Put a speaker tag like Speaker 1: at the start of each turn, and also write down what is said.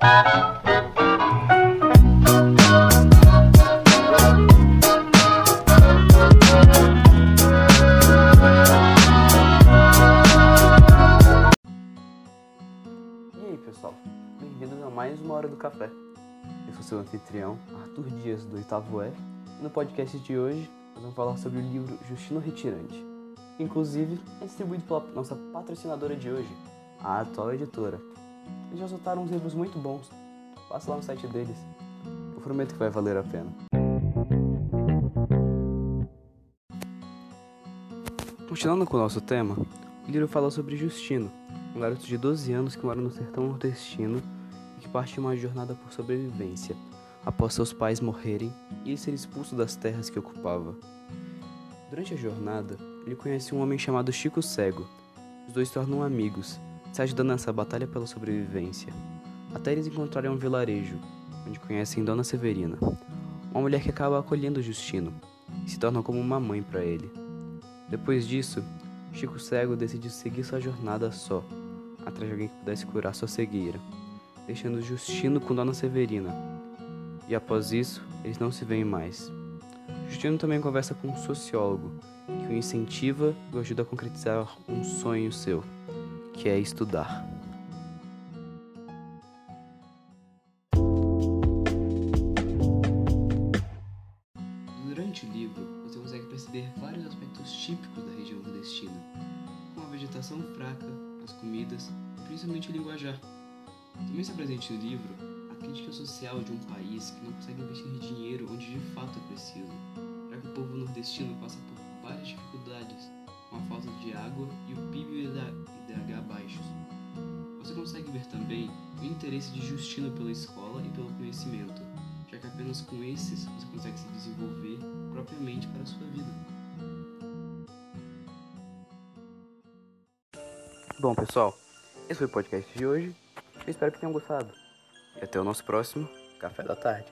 Speaker 1: E aí pessoal, bem-vindos a mais uma Hora do Café. Eu sou seu anfitrião, Arthur Dias, do oitavo E, no podcast de hoje nós vamos falar sobre o livro Justino Retirante. Inclusive, é distribuído pela nossa patrocinadora de hoje, a atual editora. Eles já soltaram uns livros muito bons, passa lá no site deles. Eu prometo que vai valer a pena. Continuando com o nosso tema, o livro fala sobre Justino, um garoto de 12 anos que mora no sertão nordestino e que parte em uma jornada por sobrevivência, após seus pais morrerem e ele ser expulso das terras que ocupava. Durante a jornada, ele conhece um homem chamado Chico Cego. Os dois se tornam amigos, se ajudando nessa batalha pela sobrevivência, até eles encontrarem um vilarejo, onde conhecem Dona Severina, uma mulher que acaba acolhendo Justino e se torna como uma mãe para ele. Depois disso, Chico Cego decide seguir sua jornada só, atrás de alguém que pudesse curar sua cegueira, deixando Justino com Dona Severina. E após isso, eles não se veem mais. Justino também conversa com um sociólogo, que o incentiva e o ajuda a concretizar um sonho seu, que é estudar. Durante o livro, você consegue perceber vários aspectos típicos da região nordestina, como a vegetação fraca, as comidas e principalmente o linguajar. Também se apresenta no livro a crítica social de um país que não consegue investir dinheiro onde de fato é preciso, já que o povo nordestino passa por várias dificuldades, com a falta de água e o PIB IDH baixos. Também o interesse de Justino pela escola e pelo conhecimento, já que apenas com esses você consegue se desenvolver propriamente para a sua vida. Bom, pessoal, esse foi o podcast de hoje. Eu espero que tenham gostado. E até o nosso próximo Café da Tarde.